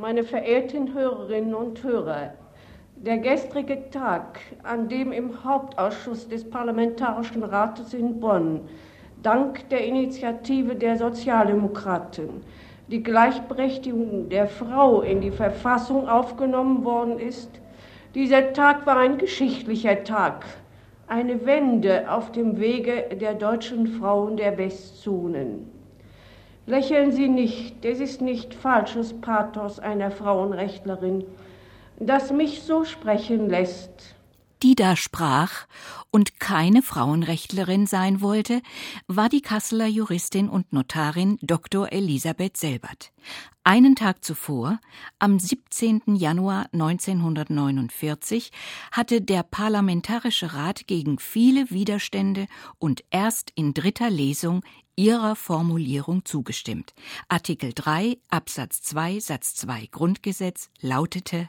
Meine verehrten Hörerinnen und Hörer, der gestrige Tag, an dem im Hauptausschuss des Parlamentarischen Rates in Bonn dank der Initiative der Sozialdemokraten die Gleichberechtigung der Frau in die Verfassung aufgenommen worden ist, dieser Tag war ein geschichtlicher Tag, eine Wende auf dem Wege der deutschen Frauen der Westzonen. Lächeln Sie nicht, es ist nicht falsches Pathos einer Frauenrechtlerin, das mich so sprechen lässt die da sprach und keine Frauenrechtlerin sein wollte, war die Kasseler Juristin und Notarin Dr. Elisabeth Selbert. Einen Tag zuvor, am 17. Januar 1949, hatte der Parlamentarische Rat gegen viele Widerstände und erst in dritter Lesung ihrer Formulierung zugestimmt. Artikel 3 Absatz 2 Satz 2 Grundgesetz lautete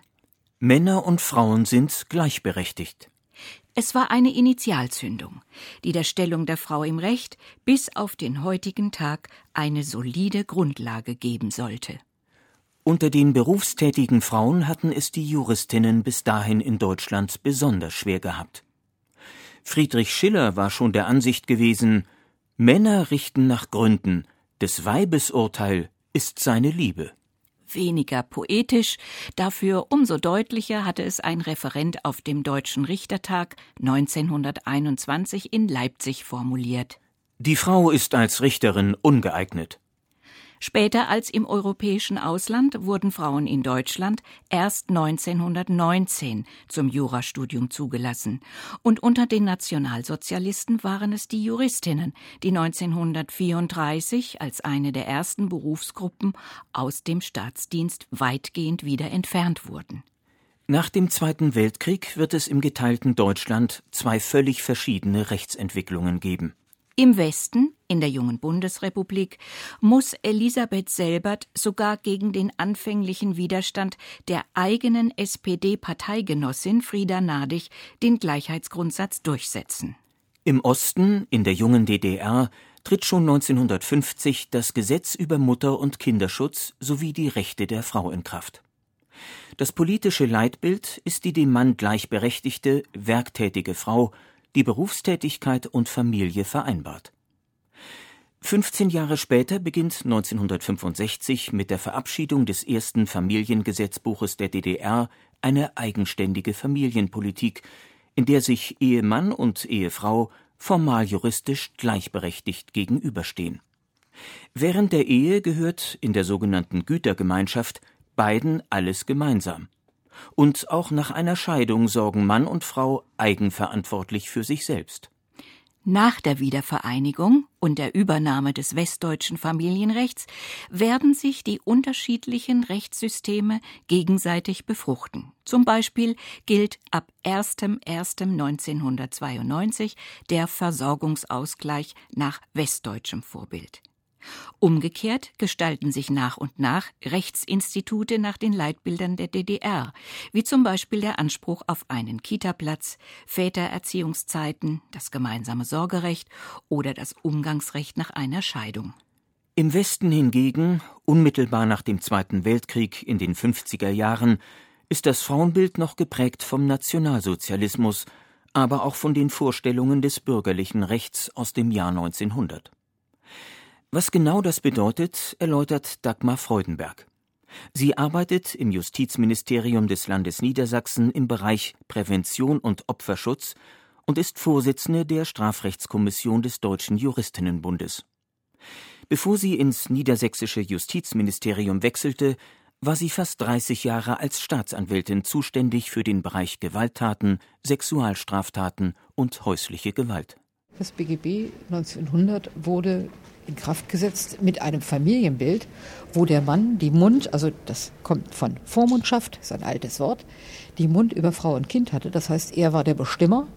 Männer und Frauen sind gleichberechtigt. Es war eine Initialzündung, die der Stellung der Frau im Recht bis auf den heutigen Tag eine solide Grundlage geben sollte. Unter den berufstätigen Frauen hatten es die Juristinnen bis dahin in Deutschland besonders schwer gehabt. Friedrich Schiller war schon der Ansicht gewesen, Männer richten nach Gründen, des Weibes Urteil ist seine Liebe weniger poetisch, dafür umso deutlicher hatte es ein Referent auf dem Deutschen Richtertag 1921 in Leipzig formuliert. Die Frau ist als Richterin ungeeignet. Später als im europäischen Ausland wurden Frauen in Deutschland erst 1919 zum Jurastudium zugelassen. Und unter den Nationalsozialisten waren es die Juristinnen, die 1934 als eine der ersten Berufsgruppen aus dem Staatsdienst weitgehend wieder entfernt wurden. Nach dem Zweiten Weltkrieg wird es im geteilten Deutschland zwei völlig verschiedene Rechtsentwicklungen geben. Im Westen, in der jungen Bundesrepublik, muss Elisabeth Selbert sogar gegen den anfänglichen Widerstand der eigenen SPD-Parteigenossin Frieda Nadig den Gleichheitsgrundsatz durchsetzen. Im Osten, in der jungen DDR, tritt schon 1950 das Gesetz über Mutter- und Kinderschutz sowie die Rechte der Frau in Kraft. Das politische Leitbild ist die dem Mann gleichberechtigte, werktätige Frau, die Berufstätigkeit und Familie vereinbart. 15 Jahre später beginnt 1965 mit der Verabschiedung des ersten Familiengesetzbuches der DDR eine eigenständige Familienpolitik, in der sich Ehemann und Ehefrau formal juristisch gleichberechtigt gegenüberstehen. Während der Ehe gehört in der sogenannten Gütergemeinschaft beiden alles gemeinsam. Und auch nach einer Scheidung sorgen Mann und Frau eigenverantwortlich für sich selbst. Nach der Wiedervereinigung und der Übernahme des westdeutschen Familienrechts werden sich die unterschiedlichen Rechtssysteme gegenseitig befruchten. Zum Beispiel gilt ab 1.1.1992 der Versorgungsausgleich nach westdeutschem Vorbild. Umgekehrt gestalten sich nach und nach Rechtsinstitute nach den Leitbildern der DDR, wie zum Beispiel der Anspruch auf einen Kitaplatz, Vätererziehungszeiten, das gemeinsame Sorgerecht oder das Umgangsrecht nach einer Scheidung. Im Westen hingegen, unmittelbar nach dem Zweiten Weltkrieg in den 50er Jahren, ist das Frauenbild noch geprägt vom Nationalsozialismus, aber auch von den Vorstellungen des bürgerlichen Rechts aus dem Jahr 1900. Was genau das bedeutet, erläutert Dagmar Freudenberg. Sie arbeitet im Justizministerium des Landes Niedersachsen im Bereich Prävention und Opferschutz und ist Vorsitzende der Strafrechtskommission des Deutschen Juristinnenbundes. Bevor sie ins niedersächsische Justizministerium wechselte, war sie fast 30 Jahre als Staatsanwältin zuständig für den Bereich Gewalttaten, Sexualstraftaten und häusliche Gewalt. Das BGB 1900 wurde in Kraft gesetzt mit einem Familienbild, wo der Mann die Mund, also das kommt von Vormundschaft, ist ein altes Wort, die Mund über Frau und Kind hatte. Das heißt, er war der Bestimmer.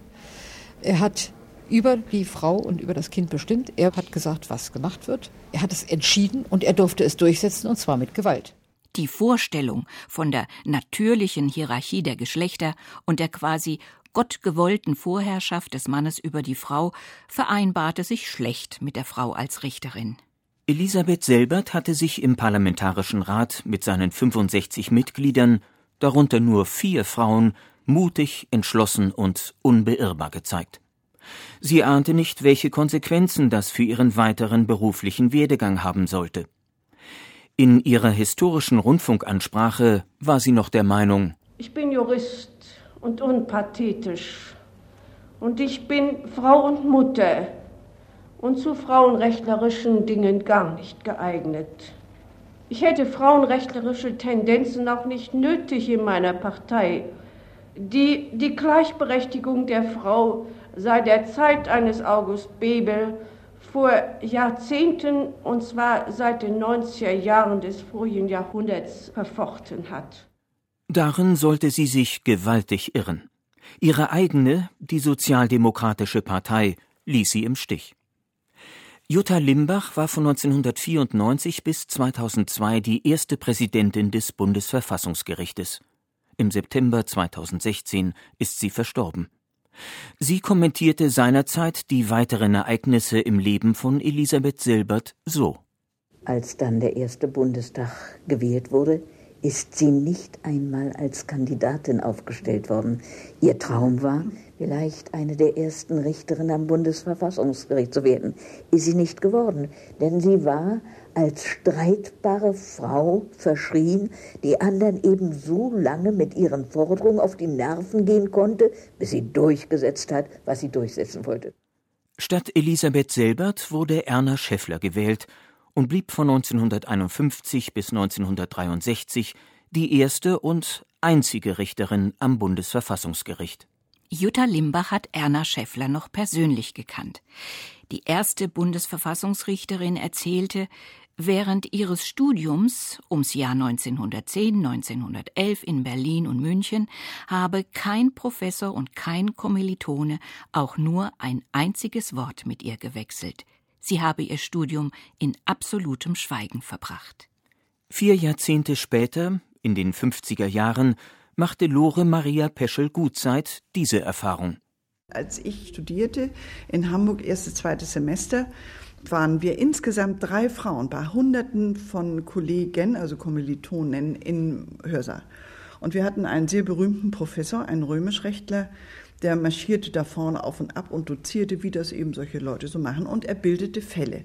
Er hat über die Frau und über das Kind bestimmt. Er hat gesagt, was gemacht wird. Er hat es entschieden und er durfte es durchsetzen und zwar mit Gewalt. Die Vorstellung von der natürlichen Hierarchie der Geschlechter und der quasi gottgewollten Vorherrschaft des Mannes über die Frau vereinbarte sich schlecht mit der Frau als Richterin. Elisabeth Selbert hatte sich im Parlamentarischen Rat mit seinen 65 Mitgliedern, darunter nur vier Frauen, mutig, entschlossen und unbeirrbar gezeigt. Sie ahnte nicht, welche Konsequenzen das für ihren weiteren beruflichen Werdegang haben sollte. In ihrer historischen Rundfunkansprache war sie noch der Meinung, ich bin Jurist und unpathetisch. Und ich bin Frau und Mutter und zu frauenrechtlerischen Dingen gar nicht geeignet. Ich hätte frauenrechtlerische Tendenzen auch nicht nötig in meiner Partei, die die Gleichberechtigung der Frau seit der Zeit eines August Bebel vor Jahrzehnten, und zwar seit den 90er Jahren des vorigen Jahrhunderts, verfochten hat. Darin sollte sie sich gewaltig irren. Ihre eigene, die Sozialdemokratische Partei, ließ sie im Stich. Jutta Limbach war von 1994 bis 2002 die erste Präsidentin des Bundesverfassungsgerichtes. Im September 2016 ist sie verstorben. Sie kommentierte seinerzeit die weiteren Ereignisse im Leben von Elisabeth Silbert so. Als dann der erste Bundestag gewählt wurde, ist sie nicht einmal als Kandidatin aufgestellt worden. Ihr Traum war, vielleicht eine der ersten Richterinnen am Bundesverfassungsgericht zu werden. Ist sie nicht geworden, denn sie war als streitbare Frau verschrien, die anderen eben so lange mit ihren Forderungen auf die Nerven gehen konnte, bis sie durchgesetzt hat, was sie durchsetzen wollte. Statt Elisabeth Selbert wurde Erna Schäffler gewählt und blieb von 1951 bis 1963 die erste und einzige Richterin am Bundesverfassungsgericht. Jutta Limbach hat Erna Schäffler noch persönlich gekannt. Die erste Bundesverfassungsrichterin erzählte, während ihres Studiums ums Jahr 1910, 1911 in Berlin und München habe kein Professor und kein Kommilitone auch nur ein einziges Wort mit ihr gewechselt. Sie habe ihr Studium in absolutem Schweigen verbracht. Vier Jahrzehnte später, in den 50er Jahren, machte Lore Maria Peschel-Gutzeit diese Erfahrung. Als ich studierte in Hamburg erstes, zweites Semester, waren wir insgesamt drei Frauen bei Hunderten von Kollegen, also Kommilitonen im Hörsaal. Und wir hatten einen sehr berühmten Professor, einen Römischrechtler, der marschierte da vorne auf und ab und dozierte, wie das eben solche Leute so machen. Und er bildete Fälle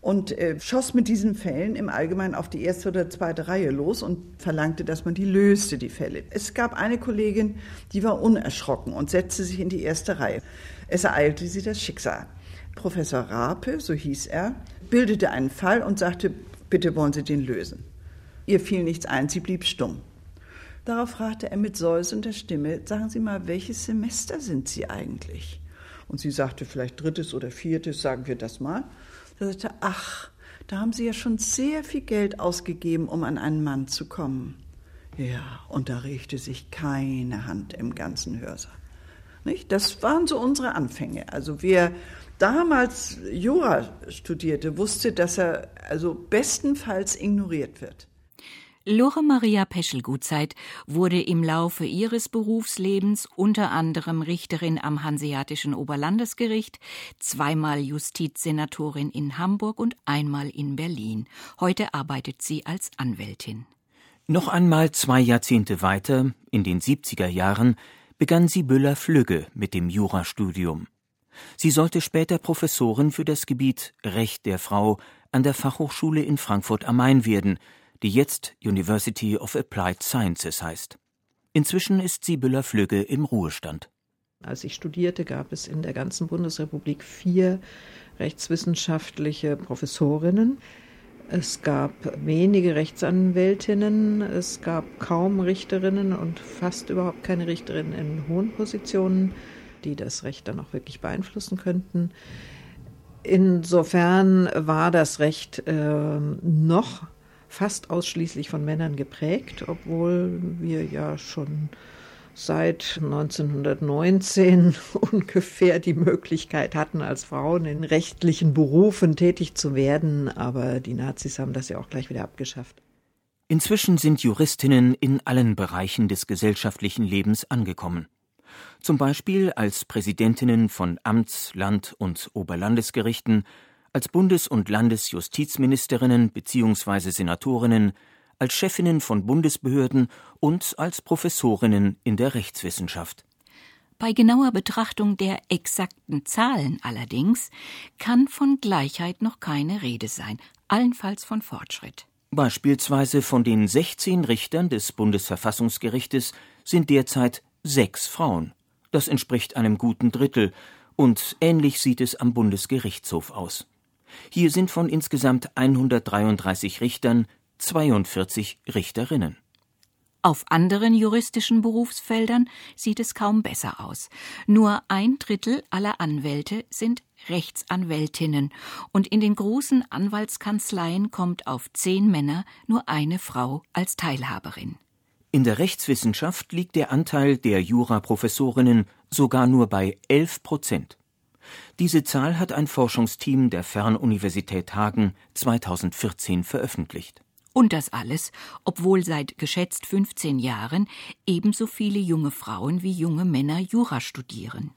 und äh, schoss mit diesen Fällen im Allgemeinen auf die erste oder zweite Reihe los und verlangte, dass man die löste, die Fälle. Es gab eine Kollegin, die war unerschrocken und setzte sich in die erste Reihe. Es ereilte sie das Schicksal. Professor Rape, so hieß er, bildete einen Fall und sagte, bitte wollen Sie den lösen. Ihr fiel nichts ein, sie blieb stumm. Darauf fragte er mit säusender Stimme, sagen Sie mal, welches Semester sind Sie eigentlich? Und sie sagte vielleicht drittes oder viertes, sagen wir das mal. Da sagte ach, da haben Sie ja schon sehr viel Geld ausgegeben, um an einen Mann zu kommen. Ja, und da regte sich keine Hand im ganzen Hörsaal. Nicht? Das waren so unsere Anfänge. Also wer damals Jura studierte, wusste, dass er also bestenfalls ignoriert wird. Lore Maria Peschel-Gutzeit wurde im Laufe ihres Berufslebens unter anderem Richterin am Hanseatischen Oberlandesgericht, zweimal Justizsenatorin in Hamburg und einmal in Berlin. Heute arbeitet sie als Anwältin. Noch einmal zwei Jahrzehnte weiter, in den 70er Jahren, begann Sibylla Flügge mit dem Jurastudium. Sie sollte später Professorin für das Gebiet Recht der Frau an der Fachhochschule in Frankfurt am Main werden – die jetzt University of Applied Sciences heißt. Inzwischen ist Sibylla Flügge im Ruhestand. Als ich studierte, gab es in der ganzen Bundesrepublik vier rechtswissenschaftliche Professorinnen. Es gab wenige Rechtsanwältinnen, es gab kaum Richterinnen und fast überhaupt keine Richterinnen in hohen Positionen, die das Recht dann auch wirklich beeinflussen könnten. Insofern war das Recht äh, noch fast ausschließlich von Männern geprägt, obwohl wir ja schon seit 1919 ungefähr die Möglichkeit hatten, als Frauen in rechtlichen Berufen tätig zu werden, aber die Nazis haben das ja auch gleich wieder abgeschafft. Inzwischen sind Juristinnen in allen Bereichen des gesellschaftlichen Lebens angekommen. Zum Beispiel als Präsidentinnen von Amts-, Land- und Oberlandesgerichten, als Bundes- und Landesjustizministerinnen bzw. Senatorinnen, als Chefinnen von Bundesbehörden und als Professorinnen in der Rechtswissenschaft. Bei genauer Betrachtung der exakten Zahlen allerdings kann von Gleichheit noch keine Rede sein, allenfalls von Fortschritt. Beispielsweise von den 16 Richtern des Bundesverfassungsgerichtes sind derzeit sechs Frauen. Das entspricht einem guten Drittel, und ähnlich sieht es am Bundesgerichtshof aus. Hier sind von insgesamt 133 Richtern 42 Richterinnen. Auf anderen juristischen Berufsfeldern sieht es kaum besser aus. Nur ein Drittel aller Anwälte sind Rechtsanwältinnen und in den großen Anwaltskanzleien kommt auf zehn Männer nur eine Frau als Teilhaberin. In der Rechtswissenschaft liegt der Anteil der Juraprofessorinnen sogar nur bei 11 Prozent. Diese Zahl hat ein Forschungsteam der Fernuniversität Hagen 2014 veröffentlicht. Und das alles, obwohl seit geschätzt 15 Jahren ebenso viele junge Frauen wie junge Männer Jura studieren.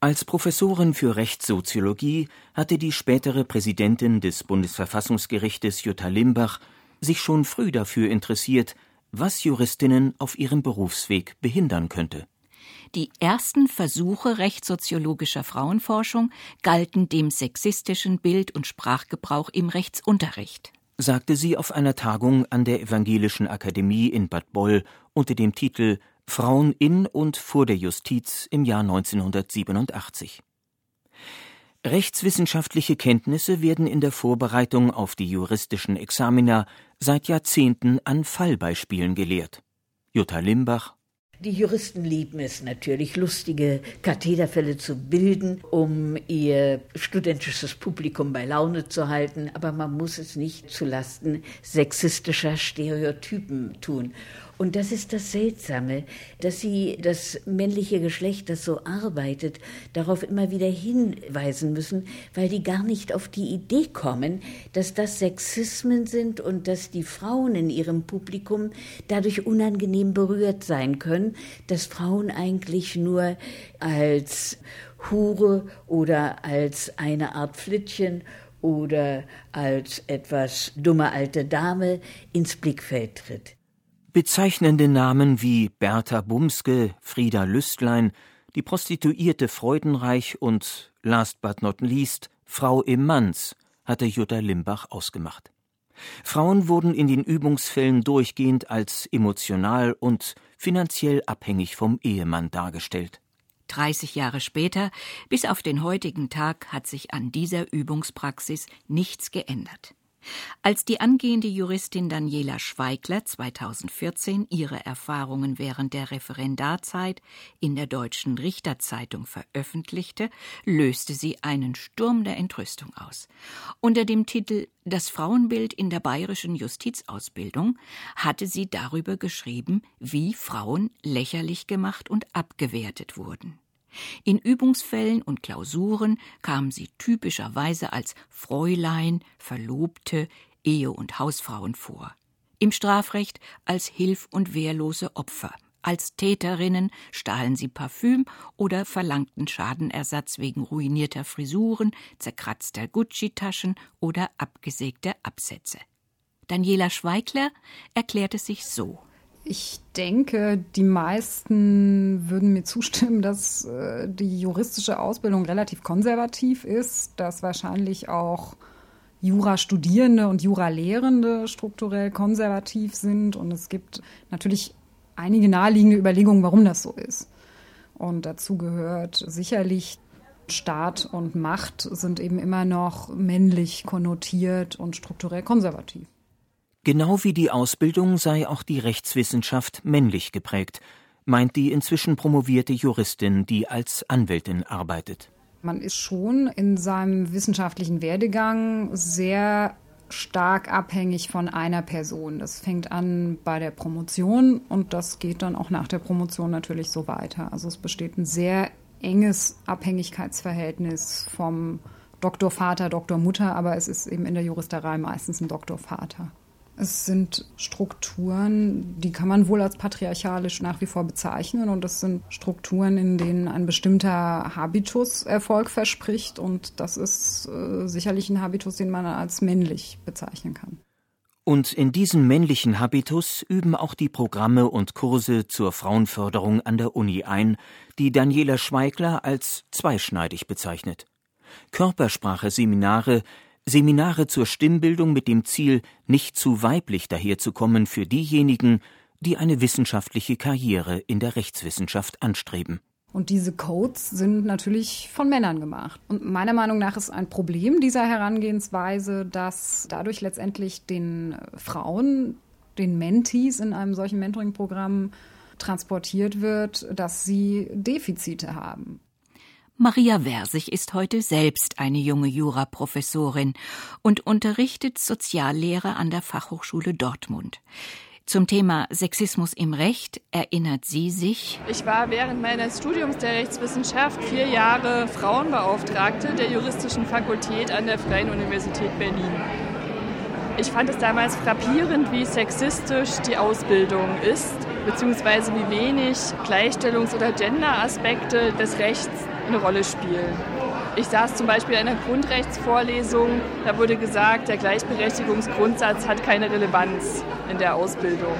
Als Professorin für Rechtssoziologie hatte die spätere Präsidentin des Bundesverfassungsgerichtes Jutta Limbach sich schon früh dafür interessiert, was Juristinnen auf ihrem Berufsweg behindern könnte. Die ersten Versuche rechtssoziologischer Frauenforschung galten dem sexistischen Bild und Sprachgebrauch im Rechtsunterricht sagte sie auf einer Tagung an der Evangelischen Akademie in Bad Boll unter dem Titel Frauen in und vor der Justiz im Jahr 1987. Rechtswissenschaftliche Kenntnisse werden in der Vorbereitung auf die juristischen Examina seit Jahrzehnten an Fallbeispielen gelehrt. Jutta Limbach die Juristen lieben es natürlich, lustige Kathederfälle zu bilden, um ihr studentisches Publikum bei Laune zu halten, aber man muss es nicht zulasten sexistischer Stereotypen tun. Und das ist das Seltsame, dass sie das männliche Geschlecht, das so arbeitet, darauf immer wieder hinweisen müssen, weil die gar nicht auf die Idee kommen, dass das Sexismen sind und dass die Frauen in ihrem Publikum dadurch unangenehm berührt sein können, dass Frauen eigentlich nur als Hure oder als eine Art Flittchen oder als etwas dumme alte Dame ins Blickfeld tritt. Bezeichnende Namen wie Bertha Bumske, Frieda Lüstlein, die Prostituierte Freudenreich und, last but not least, Frau Immanz hatte Jutta Limbach ausgemacht. Frauen wurden in den Übungsfällen durchgehend als emotional und finanziell abhängig vom Ehemann dargestellt. 30 Jahre später, bis auf den heutigen Tag, hat sich an dieser Übungspraxis nichts geändert. Als die angehende Juristin Daniela Schweigler 2014 ihre Erfahrungen während der Referendarzeit in der Deutschen Richterzeitung veröffentlichte, löste sie einen Sturm der Entrüstung aus. Unter dem Titel Das Frauenbild in der bayerischen Justizausbildung hatte sie darüber geschrieben, wie Frauen lächerlich gemacht und abgewertet wurden. In Übungsfällen und Klausuren kamen sie typischerweise als Fräulein, Verlobte, Ehe- und Hausfrauen vor. Im Strafrecht als hilf- und wehrlose Opfer. Als Täterinnen stahlen sie Parfüm oder verlangten Schadenersatz wegen ruinierter Frisuren, zerkratzter Gucci-Taschen oder abgesägter Absätze. Daniela Schweigler erklärte sich so. Ich denke, die meisten würden mir zustimmen, dass äh, die juristische Ausbildung relativ konservativ ist, dass wahrscheinlich auch Jurastudierende und Juralehrende strukturell konservativ sind. Und es gibt natürlich einige naheliegende Überlegungen, warum das so ist. Und dazu gehört sicherlich Staat und Macht sind eben immer noch männlich konnotiert und strukturell konservativ. Genau wie die Ausbildung sei auch die Rechtswissenschaft männlich geprägt, meint die inzwischen promovierte Juristin, die als Anwältin arbeitet. Man ist schon in seinem wissenschaftlichen Werdegang sehr stark abhängig von einer Person. Das fängt an bei der Promotion und das geht dann auch nach der Promotion natürlich so weiter. Also es besteht ein sehr enges Abhängigkeitsverhältnis vom Doktorvater, Doktormutter, aber es ist eben in der Juristerei meistens ein Doktorvater. Es sind Strukturen, die kann man wohl als patriarchalisch nach wie vor bezeichnen. Und es sind Strukturen, in denen ein bestimmter Habitus Erfolg verspricht. Und das ist äh, sicherlich ein Habitus, den man als männlich bezeichnen kann. Und in diesem männlichen Habitus üben auch die Programme und Kurse zur Frauenförderung an der Uni ein, die Daniela Schweigler als zweischneidig bezeichnet. Körpersprache-Seminare, Seminare zur Stimmbildung mit dem Ziel, nicht zu weiblich daherzukommen für diejenigen, die eine wissenschaftliche Karriere in der Rechtswissenschaft anstreben. Und diese Codes sind natürlich von Männern gemacht. Und meiner Meinung nach ist ein Problem dieser Herangehensweise, dass dadurch letztendlich den Frauen, den Mentees in einem solchen Mentoring-Programm transportiert wird, dass sie Defizite haben. Maria Versich ist heute selbst eine junge Juraprofessorin und unterrichtet Soziallehre an der Fachhochschule Dortmund. Zum Thema Sexismus im Recht erinnert sie sich. Ich war während meines Studiums der Rechtswissenschaft vier Jahre Frauenbeauftragte der juristischen Fakultät an der Freien Universität Berlin. Ich fand es damals frappierend, wie sexistisch die Ausbildung ist, beziehungsweise wie wenig Gleichstellungs- oder Gender-Aspekte des Rechts eine Rolle spielen. Ich saß zum Beispiel in einer Grundrechtsvorlesung, da wurde gesagt, der Gleichberechtigungsgrundsatz hat keine Relevanz in der Ausbildung.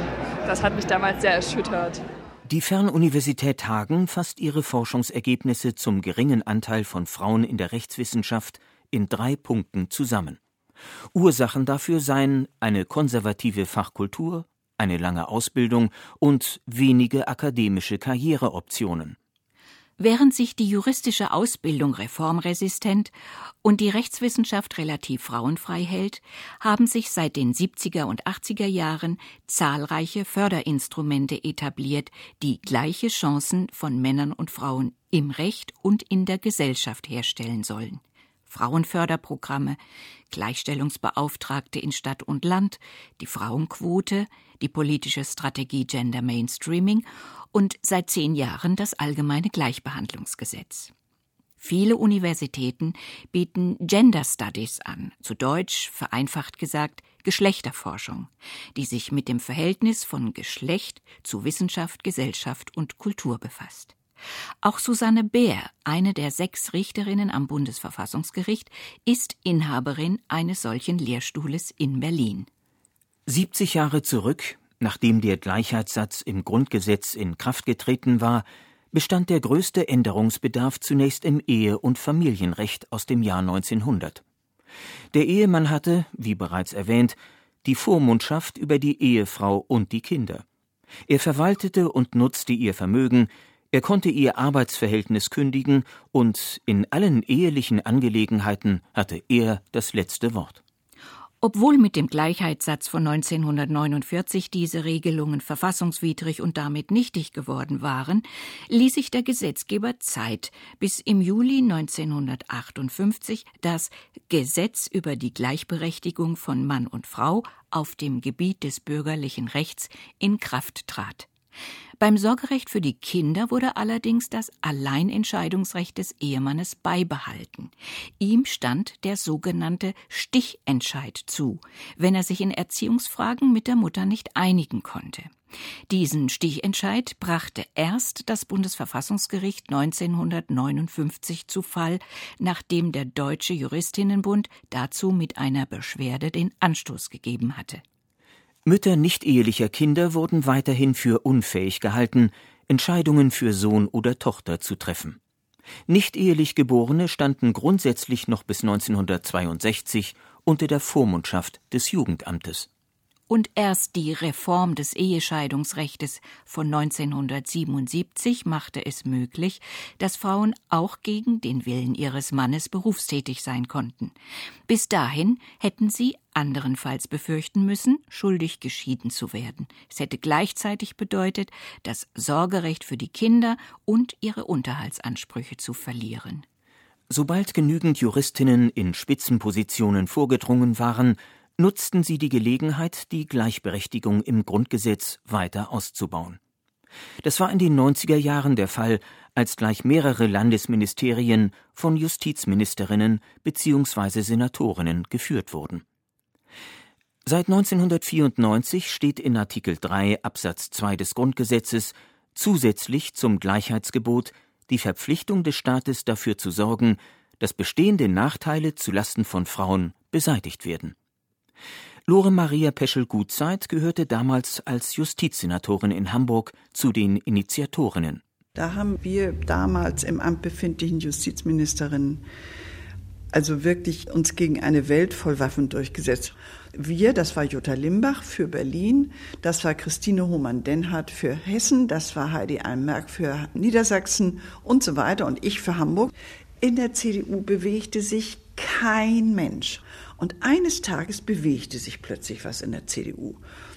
Das hat mich damals sehr erschüttert. Die Fernuniversität Hagen fasst ihre Forschungsergebnisse zum geringen Anteil von Frauen in der Rechtswissenschaft in drei Punkten zusammen. Ursachen dafür seien eine konservative Fachkultur, eine lange Ausbildung und wenige akademische Karriereoptionen. Während sich die juristische Ausbildung reformresistent und die Rechtswissenschaft relativ frauenfrei hält, haben sich seit den 70er und 80er Jahren zahlreiche Förderinstrumente etabliert, die gleiche Chancen von Männern und Frauen im Recht und in der Gesellschaft herstellen sollen. Frauenförderprogramme, Gleichstellungsbeauftragte in Stadt und Land, die Frauenquote, die politische Strategie Gender Mainstreaming und seit zehn Jahren das allgemeine Gleichbehandlungsgesetz. Viele Universitäten bieten Gender Studies an, zu Deutsch vereinfacht gesagt Geschlechterforschung, die sich mit dem Verhältnis von Geschlecht zu Wissenschaft, Gesellschaft und Kultur befasst. Auch Susanne Bär, eine der sechs Richterinnen am Bundesverfassungsgericht, ist Inhaberin eines solchen Lehrstuhles in Berlin. 70 Jahre zurück, nachdem der Gleichheitssatz im Grundgesetz in Kraft getreten war, bestand der größte Änderungsbedarf zunächst im Ehe- und Familienrecht aus dem Jahr 1900. Der Ehemann hatte, wie bereits erwähnt, die Vormundschaft über die Ehefrau und die Kinder. Er verwaltete und nutzte ihr Vermögen, er konnte ihr Arbeitsverhältnis kündigen und in allen ehelichen Angelegenheiten hatte er das letzte Wort. Obwohl mit dem Gleichheitssatz von 1949 diese Regelungen verfassungswidrig und damit nichtig geworden waren, ließ sich der Gesetzgeber Zeit, bis im Juli 1958 das Gesetz über die Gleichberechtigung von Mann und Frau auf dem Gebiet des bürgerlichen Rechts in Kraft trat. Beim Sorgerecht für die Kinder wurde allerdings das Alleinentscheidungsrecht des Ehemannes beibehalten. Ihm stand der sogenannte Stichentscheid zu, wenn er sich in Erziehungsfragen mit der Mutter nicht einigen konnte. Diesen Stichentscheid brachte erst das Bundesverfassungsgericht 1959 zu Fall, nachdem der Deutsche Juristinnenbund dazu mit einer Beschwerde den Anstoß gegeben hatte. Mütter nicht-ehelicher Kinder wurden weiterhin für unfähig gehalten, Entscheidungen für Sohn oder Tochter zu treffen. Nicht-ehelich Geborene standen grundsätzlich noch bis 1962 unter der Vormundschaft des Jugendamtes und erst die Reform des Ehescheidungsrechtes von 1977 machte es möglich, dass Frauen auch gegen den Willen ihres Mannes berufstätig sein konnten. Bis dahin hätten sie anderenfalls befürchten müssen, schuldig geschieden zu werden. Es hätte gleichzeitig bedeutet, das Sorgerecht für die Kinder und ihre Unterhaltsansprüche zu verlieren. Sobald genügend Juristinnen in Spitzenpositionen vorgedrungen waren, nutzten sie die Gelegenheit, die Gleichberechtigung im Grundgesetz weiter auszubauen. Das war in den 90er Jahren der Fall, als gleich mehrere Landesministerien von Justizministerinnen bzw. Senatorinnen geführt wurden. Seit 1994 steht in Artikel 3 Absatz 2 des Grundgesetzes zusätzlich zum Gleichheitsgebot die Verpflichtung des Staates dafür zu sorgen, dass bestehende Nachteile zu Lasten von Frauen beseitigt werden. Lore Maria Peschel-Gutzeit gehörte damals als Justizsenatorin in Hamburg zu den Initiatorinnen. Da haben wir damals im Amt befindlichen Justizministerinnen also wirklich uns gegen eine Welt voll Waffen durchgesetzt. Wir, das war Jutta Limbach für Berlin, das war Christine Hohmann-Denhardt für Hessen, das war Heidi Almerk für Niedersachsen und so weiter und ich für Hamburg. In der CDU bewegte sich kein Mensch. Und eines Tages bewegte sich plötzlich was in der CDU.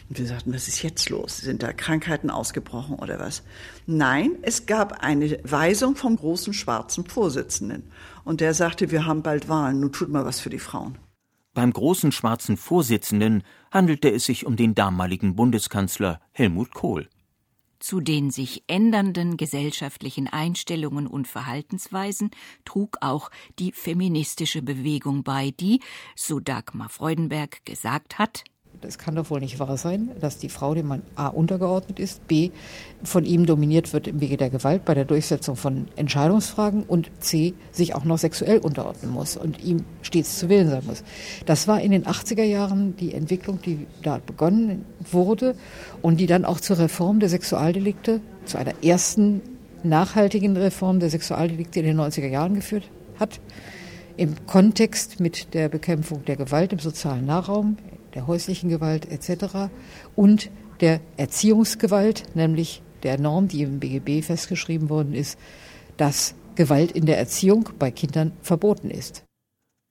Und wir sagten, was ist jetzt los? Sind da Krankheiten ausgebrochen oder was? Nein, es gab eine Weisung vom großen schwarzen Vorsitzenden. Und der sagte, wir haben bald Wahlen, nun tut mal was für die Frauen. Beim großen schwarzen Vorsitzenden handelte es sich um den damaligen Bundeskanzler Helmut Kohl. Zu den sich ändernden gesellschaftlichen Einstellungen und Verhaltensweisen trug auch die feministische Bewegung bei, die, so Dagmar Freudenberg gesagt hat, es kann doch wohl nicht wahr sein, dass die Frau dem Mann A untergeordnet ist, B von ihm dominiert wird im Wege der Gewalt bei der Durchsetzung von Entscheidungsfragen und C sich auch noch sexuell unterordnen muss und ihm stets zu Willen sein muss. Das war in den 80er Jahren die Entwicklung, die da begonnen wurde und die dann auch zur Reform der Sexualdelikte, zu einer ersten nachhaltigen Reform der Sexualdelikte in den 90er Jahren geführt hat im Kontext mit der Bekämpfung der Gewalt im sozialen Nahraum, der häuslichen Gewalt etc. und der Erziehungsgewalt, nämlich der Norm, die im BGB festgeschrieben worden ist, dass Gewalt in der Erziehung bei Kindern verboten ist.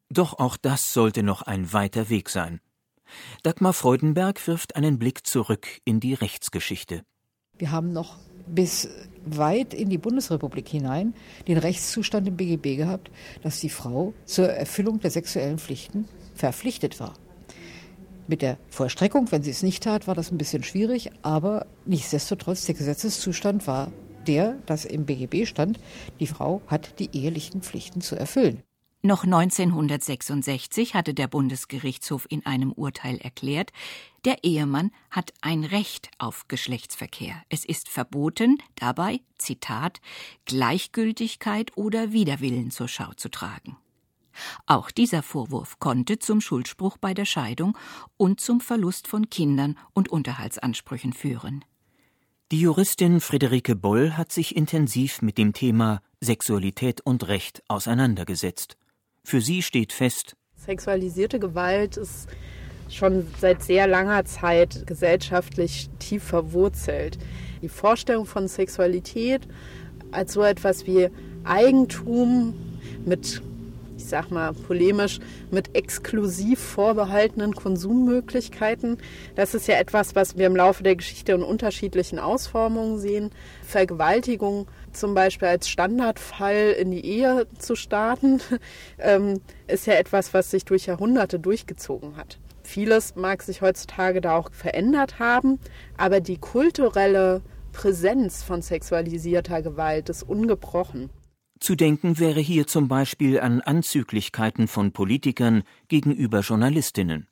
Doch auch das sollte noch ein weiter Weg sein. Dagmar Freudenberg wirft einen Blick zurück in die Rechtsgeschichte. Wir haben noch bis weit in die Bundesrepublik hinein den Rechtszustand im BGB gehabt, dass die Frau zur Erfüllung der sexuellen Pflichten verpflichtet war. Mit der Vollstreckung, wenn sie es nicht tat, war das ein bisschen schwierig, aber nichtsdestotrotz, der Gesetzeszustand war der, dass im BGB stand, die Frau hat die ehelichen Pflichten zu erfüllen. Noch 1966 hatte der Bundesgerichtshof in einem Urteil erklärt, der Ehemann hat ein Recht auf Geschlechtsverkehr. Es ist verboten, dabei, Zitat, Gleichgültigkeit oder Widerwillen zur Schau zu tragen. Auch dieser Vorwurf konnte zum Schuldspruch bei der Scheidung und zum Verlust von Kindern und Unterhaltsansprüchen führen. Die Juristin Friederike Boll hat sich intensiv mit dem Thema Sexualität und Recht auseinandergesetzt. Für sie steht fest, Sexualisierte Gewalt ist schon seit sehr langer Zeit gesellschaftlich tief verwurzelt. Die Vorstellung von Sexualität als so etwas wie Eigentum mit ich sag mal polemisch, mit exklusiv vorbehaltenen Konsummöglichkeiten. Das ist ja etwas, was wir im Laufe der Geschichte in unterschiedlichen Ausformungen sehen. Vergewaltigung zum Beispiel als Standardfall in die Ehe zu starten, ähm, ist ja etwas, was sich durch Jahrhunderte durchgezogen hat. Vieles mag sich heutzutage da auch verändert haben, aber die kulturelle Präsenz von sexualisierter Gewalt ist ungebrochen. Zu denken wäre hier zum Beispiel an Anzüglichkeiten von Politikern gegenüber Journalistinnen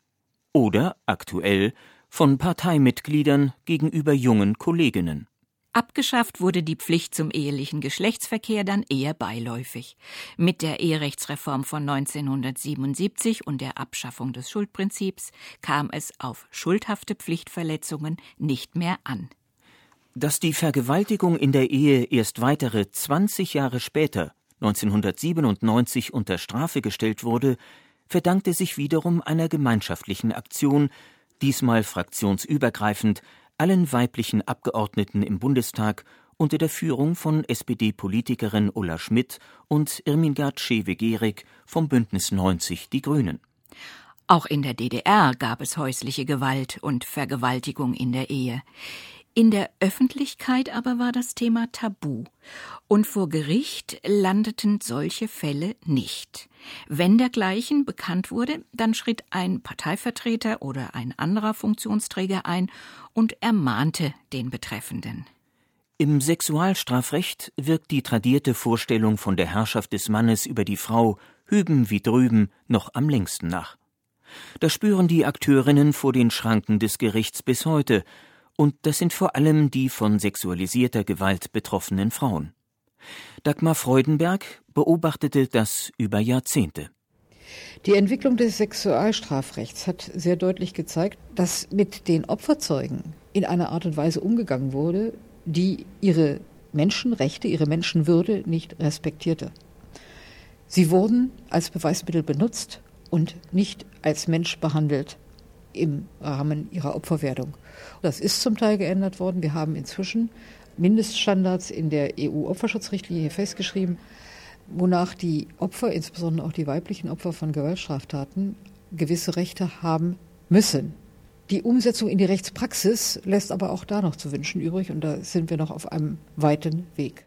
oder aktuell von Parteimitgliedern gegenüber jungen Kolleginnen. Abgeschafft wurde die Pflicht zum ehelichen Geschlechtsverkehr dann eher beiläufig. Mit der Eherechtsreform von 1977 und der Abschaffung des Schuldprinzips kam es auf schuldhafte Pflichtverletzungen nicht mehr an. Dass die Vergewaltigung in der Ehe erst weitere 20 Jahre später, 1997, unter Strafe gestellt wurde, verdankte sich wiederum einer gemeinschaftlichen Aktion, diesmal fraktionsübergreifend, allen weiblichen Abgeordneten im Bundestag unter der Führung von SPD-Politikerin Ulla Schmidt und Irmingard Schewe-Gehrig vom Bündnis 90 Die Grünen. Auch in der DDR gab es häusliche Gewalt und Vergewaltigung in der Ehe. In der Öffentlichkeit aber war das Thema tabu, und vor Gericht landeten solche Fälle nicht. Wenn dergleichen bekannt wurde, dann schritt ein Parteivertreter oder ein anderer Funktionsträger ein und ermahnte den Betreffenden. Im Sexualstrafrecht wirkt die tradierte Vorstellung von der Herrschaft des Mannes über die Frau hüben wie drüben noch am längsten nach. Das spüren die Akteurinnen vor den Schranken des Gerichts bis heute, und das sind vor allem die von sexualisierter Gewalt betroffenen Frauen. Dagmar Freudenberg beobachtete das über Jahrzehnte. Die Entwicklung des Sexualstrafrechts hat sehr deutlich gezeigt, dass mit den Opferzeugen in einer Art und Weise umgegangen wurde, die ihre Menschenrechte, ihre Menschenwürde nicht respektierte. Sie wurden als Beweismittel benutzt und nicht als Mensch behandelt im Rahmen ihrer Opferwerdung. Das ist zum Teil geändert worden. Wir haben inzwischen Mindeststandards in der EU-Opferschutzrichtlinie festgeschrieben, wonach die Opfer, insbesondere auch die weiblichen Opfer von Gewaltstraftaten, gewisse Rechte haben müssen. Die Umsetzung in die Rechtspraxis lässt aber auch da noch zu wünschen übrig und da sind wir noch auf einem weiten Weg.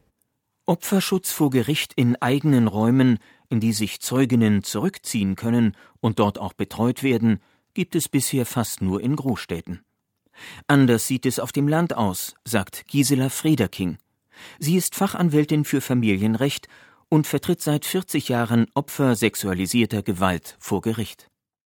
Opferschutz vor Gericht in eigenen Räumen, in die sich Zeuginnen zurückziehen können und dort auch betreut werden, gibt es bisher fast nur in Großstädten. Anders sieht es auf dem Land aus, sagt Gisela Frederking. Sie ist Fachanwältin für Familienrecht und vertritt seit 40 Jahren Opfer sexualisierter Gewalt vor Gericht.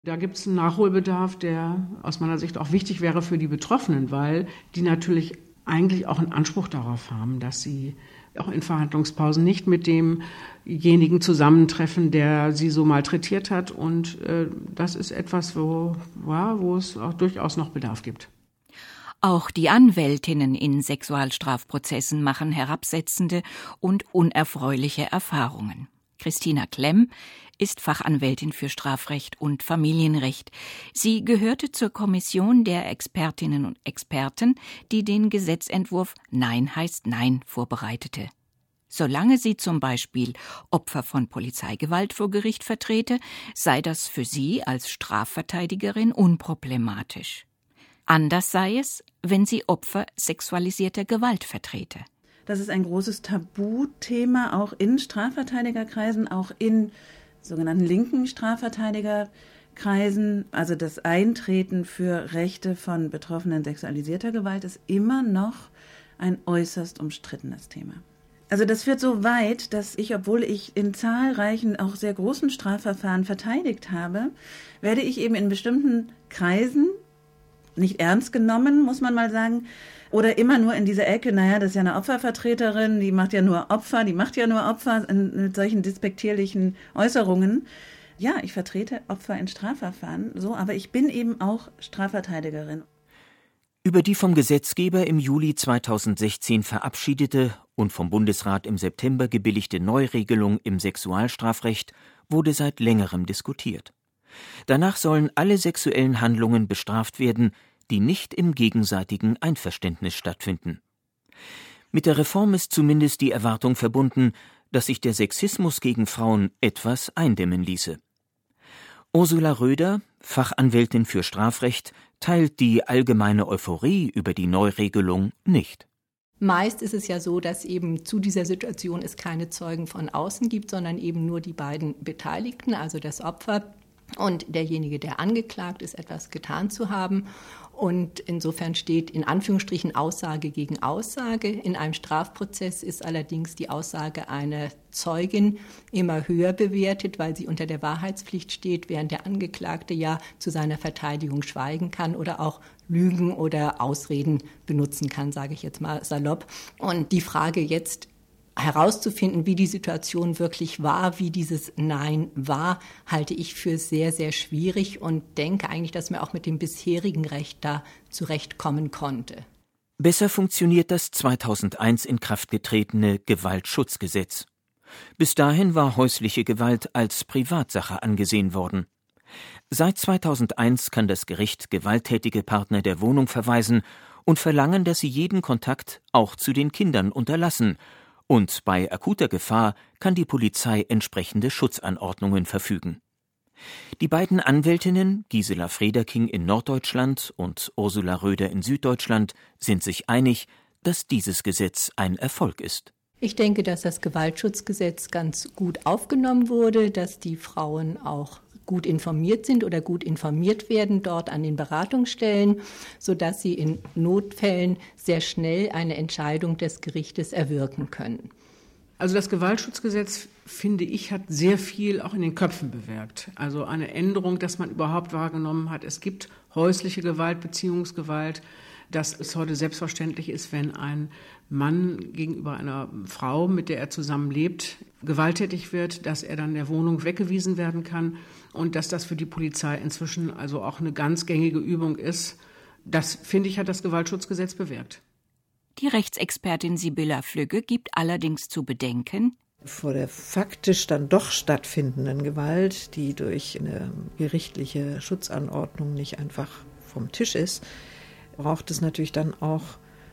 Da gibt es einen Nachholbedarf, der aus meiner Sicht auch wichtig wäre für die Betroffenen, weil die natürlich eigentlich auch einen Anspruch darauf haben, dass sie auch in Verhandlungspausen nicht mit demjenigen zusammentreffen, der sie so malträtiert hat. Und äh, das ist etwas, wo, ja, wo es auch durchaus noch Bedarf gibt. Auch die Anwältinnen in Sexualstrafprozessen machen herabsetzende und unerfreuliche Erfahrungen. Christina Klemm ist Fachanwältin für Strafrecht und Familienrecht. Sie gehörte zur Kommission der Expertinnen und Experten, die den Gesetzentwurf Nein heißt Nein vorbereitete. Solange sie zum Beispiel Opfer von Polizeigewalt vor Gericht vertrete, sei das für sie als Strafverteidigerin unproblematisch. Anders sei es, wenn sie Opfer sexualisierter Gewalt vertrete. Das ist ein großes Tabuthema auch in Strafverteidigerkreisen, auch in sogenannten linken Strafverteidigerkreisen. Also das Eintreten für Rechte von Betroffenen sexualisierter Gewalt ist immer noch ein äußerst umstrittenes Thema. Also das führt so weit, dass ich, obwohl ich in zahlreichen, auch sehr großen Strafverfahren verteidigt habe, werde ich eben in bestimmten Kreisen nicht ernst genommen, muss man mal sagen, oder immer nur in dieser Ecke, naja, das ist ja eine Opfervertreterin, die macht ja nur Opfer, die macht ja nur Opfer mit solchen despektierlichen Äußerungen. Ja, ich vertrete Opfer in Strafverfahren, so, aber ich bin eben auch Strafverteidigerin. Über die vom Gesetzgeber im Juli 2016 verabschiedete und vom Bundesrat im September gebilligte Neuregelung im Sexualstrafrecht wurde seit längerem diskutiert. Danach sollen alle sexuellen Handlungen bestraft werden, die nicht im gegenseitigen Einverständnis stattfinden. Mit der Reform ist zumindest die Erwartung verbunden, dass sich der Sexismus gegen Frauen etwas eindämmen ließe. Ursula Röder, Fachanwältin für Strafrecht, teilt die allgemeine Euphorie über die Neuregelung nicht. Meist ist es ja so, dass eben zu dieser Situation es keine Zeugen von außen gibt, sondern eben nur die beiden Beteiligten, also das Opfer und derjenige, der angeklagt ist, etwas getan zu haben. Und insofern steht in Anführungsstrichen Aussage gegen Aussage. In einem Strafprozess ist allerdings die Aussage einer Zeugin immer höher bewertet, weil sie unter der Wahrheitspflicht steht, während der Angeklagte ja zu seiner Verteidigung schweigen kann oder auch Lügen oder Ausreden benutzen kann, sage ich jetzt mal salopp. Und die Frage jetzt herauszufinden, wie die Situation wirklich war, wie dieses Nein war, halte ich für sehr, sehr schwierig und denke eigentlich, dass man auch mit dem bisherigen Recht da zurechtkommen konnte. Besser funktioniert das 2001 in Kraft getretene Gewaltschutzgesetz. Bis dahin war häusliche Gewalt als Privatsache angesehen worden. Seit 2001 kann das Gericht gewalttätige Partner der Wohnung verweisen und verlangen, dass sie jeden Kontakt auch zu den Kindern unterlassen und bei akuter Gefahr kann die Polizei entsprechende Schutzanordnungen verfügen. Die beiden Anwältinnen, Gisela Frederking in Norddeutschland und Ursula Röder in Süddeutschland, sind sich einig, dass dieses Gesetz ein Erfolg ist. Ich denke, dass das Gewaltschutzgesetz ganz gut aufgenommen wurde, dass die Frauen auch gut informiert sind oder gut informiert werden dort an den Beratungsstellen, sodass sie in Notfällen sehr schnell eine Entscheidung des Gerichtes erwirken können. Also das Gewaltschutzgesetz finde ich, hat sehr viel auch in den Köpfen bewirkt. Also eine Änderung, dass man überhaupt wahrgenommen hat, es gibt häusliche Gewalt, Beziehungsgewalt, dass es heute selbstverständlich ist, wenn ein Mann gegenüber einer Frau, mit der er zusammenlebt, gewalttätig wird, dass er dann der Wohnung weggewiesen werden kann und dass das für die Polizei inzwischen also auch eine ganz gängige Übung ist. Das, finde ich, hat das Gewaltschutzgesetz bewirkt. Die Rechtsexpertin Sibylla Flügge gibt allerdings zu bedenken, vor der faktisch dann doch stattfindenden Gewalt, die durch eine gerichtliche Schutzanordnung nicht einfach vom Tisch ist, braucht es natürlich dann auch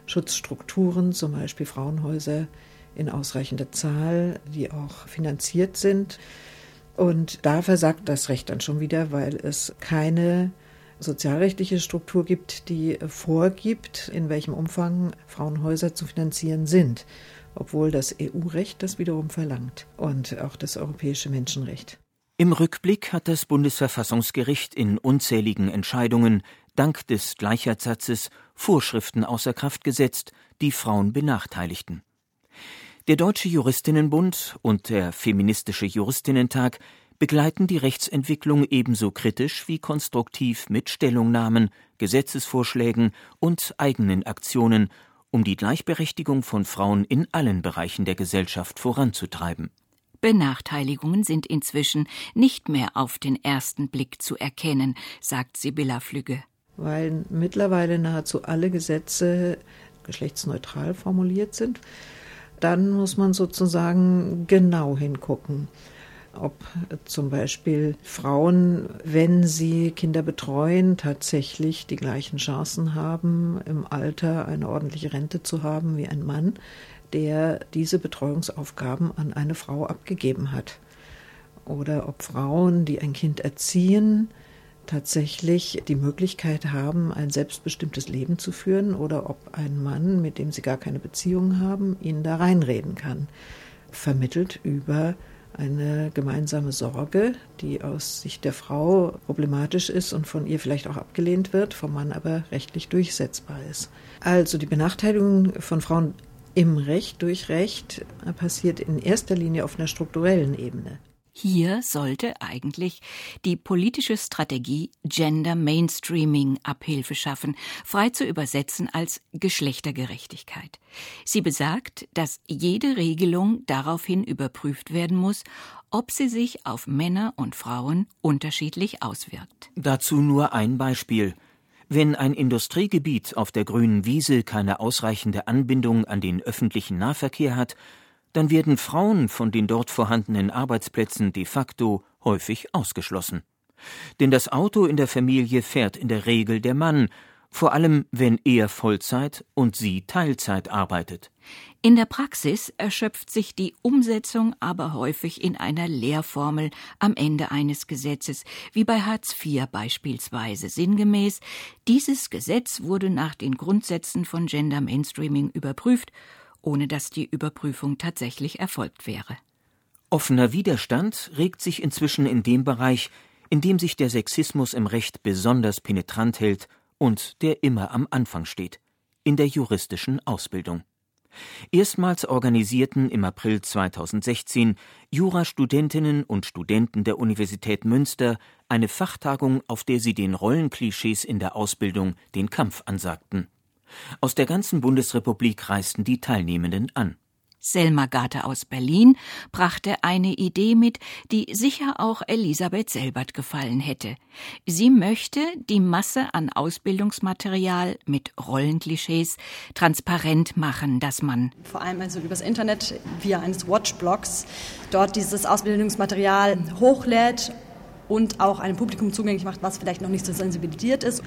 Schutzstrukturen, zum Beispiel Frauenhäuser in ausreichender Zahl, die auch finanziert sind. Und da versagt das Recht dann schon wieder, weil es keine sozialrechtliche Struktur gibt, die vorgibt, in welchem Umfang Frauenhäuser zu finanzieren sind, obwohl das EU-Recht das wiederum verlangt und auch das europäische Menschenrecht. Im Rückblick hat das Bundesverfassungsgericht in unzähligen Entscheidungen dank des Gleichheitssatzes Vorschriften außer Kraft gesetzt, die Frauen benachteiligten. Der Deutsche Juristinnenbund und der Feministische Juristinnentag begleiten die Rechtsentwicklung ebenso kritisch wie konstruktiv mit Stellungnahmen, Gesetzesvorschlägen und eigenen Aktionen, um die Gleichberechtigung von Frauen in allen Bereichen der Gesellschaft voranzutreiben. Benachteiligungen sind inzwischen nicht mehr auf den ersten Blick zu erkennen, sagt Sibylla Flügge weil mittlerweile nahezu alle Gesetze geschlechtsneutral formuliert sind. Dann muss man sozusagen genau hingucken, ob zum Beispiel Frauen, wenn sie Kinder betreuen, tatsächlich die gleichen Chancen haben, im Alter eine ordentliche Rente zu haben wie ein Mann, der diese Betreuungsaufgaben an eine Frau abgegeben hat. Oder ob Frauen, die ein Kind erziehen, tatsächlich die Möglichkeit haben, ein selbstbestimmtes Leben zu führen oder ob ein Mann, mit dem sie gar keine Beziehung haben, ihnen da reinreden kann. Vermittelt über eine gemeinsame Sorge, die aus Sicht der Frau problematisch ist und von ihr vielleicht auch abgelehnt wird, vom Mann aber rechtlich durchsetzbar ist. Also die Benachteiligung von Frauen im Recht durch Recht passiert in erster Linie auf einer strukturellen Ebene. Hier sollte eigentlich die politische Strategie Gender Mainstreaming Abhilfe schaffen, frei zu übersetzen als Geschlechtergerechtigkeit. Sie besagt, dass jede Regelung daraufhin überprüft werden muss, ob sie sich auf Männer und Frauen unterschiedlich auswirkt. Dazu nur ein Beispiel. Wenn ein Industriegebiet auf der grünen Wiese keine ausreichende Anbindung an den öffentlichen Nahverkehr hat, dann werden Frauen von den dort vorhandenen Arbeitsplätzen de facto häufig ausgeschlossen. Denn das Auto in der Familie fährt in der Regel der Mann, vor allem wenn er Vollzeit und sie Teilzeit arbeitet. In der Praxis erschöpft sich die Umsetzung aber häufig in einer Lehrformel am Ende eines Gesetzes, wie bei Hartz IV beispielsweise. Sinngemäß, dieses Gesetz wurde nach den Grundsätzen von Gender Mainstreaming überprüft ohne dass die Überprüfung tatsächlich erfolgt wäre. Offener Widerstand regt sich inzwischen in dem Bereich, in dem sich der Sexismus im Recht besonders penetrant hält und der immer am Anfang steht, in der juristischen Ausbildung. Erstmals organisierten im April 2016 Jurastudentinnen und Studenten der Universität Münster eine Fachtagung, auf der sie den Rollenklischees in der Ausbildung den Kampf ansagten. Aus der ganzen Bundesrepublik reisten die Teilnehmenden an. Selma Garte aus Berlin brachte eine Idee mit, die sicher auch Elisabeth Selbert gefallen hätte. Sie möchte die Masse an Ausbildungsmaterial mit Rollenklischees transparent machen, dass man vor allem also übers Internet via eines Watchblogs dort dieses Ausbildungsmaterial hochlädt und auch einem Publikum zugänglich macht, was vielleicht noch nicht so sensibilisiert ist.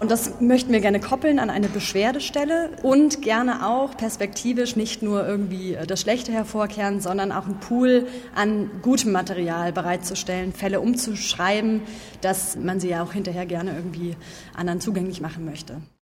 Und das möchten wir gerne koppeln an eine Beschwerdestelle und gerne auch perspektivisch nicht nur irgendwie das Schlechte hervorkehren, sondern auch einen Pool an gutem Material bereitzustellen, Fälle umzuschreiben, dass man sie ja auch hinterher gerne irgendwie anderen zugänglich machen möchte.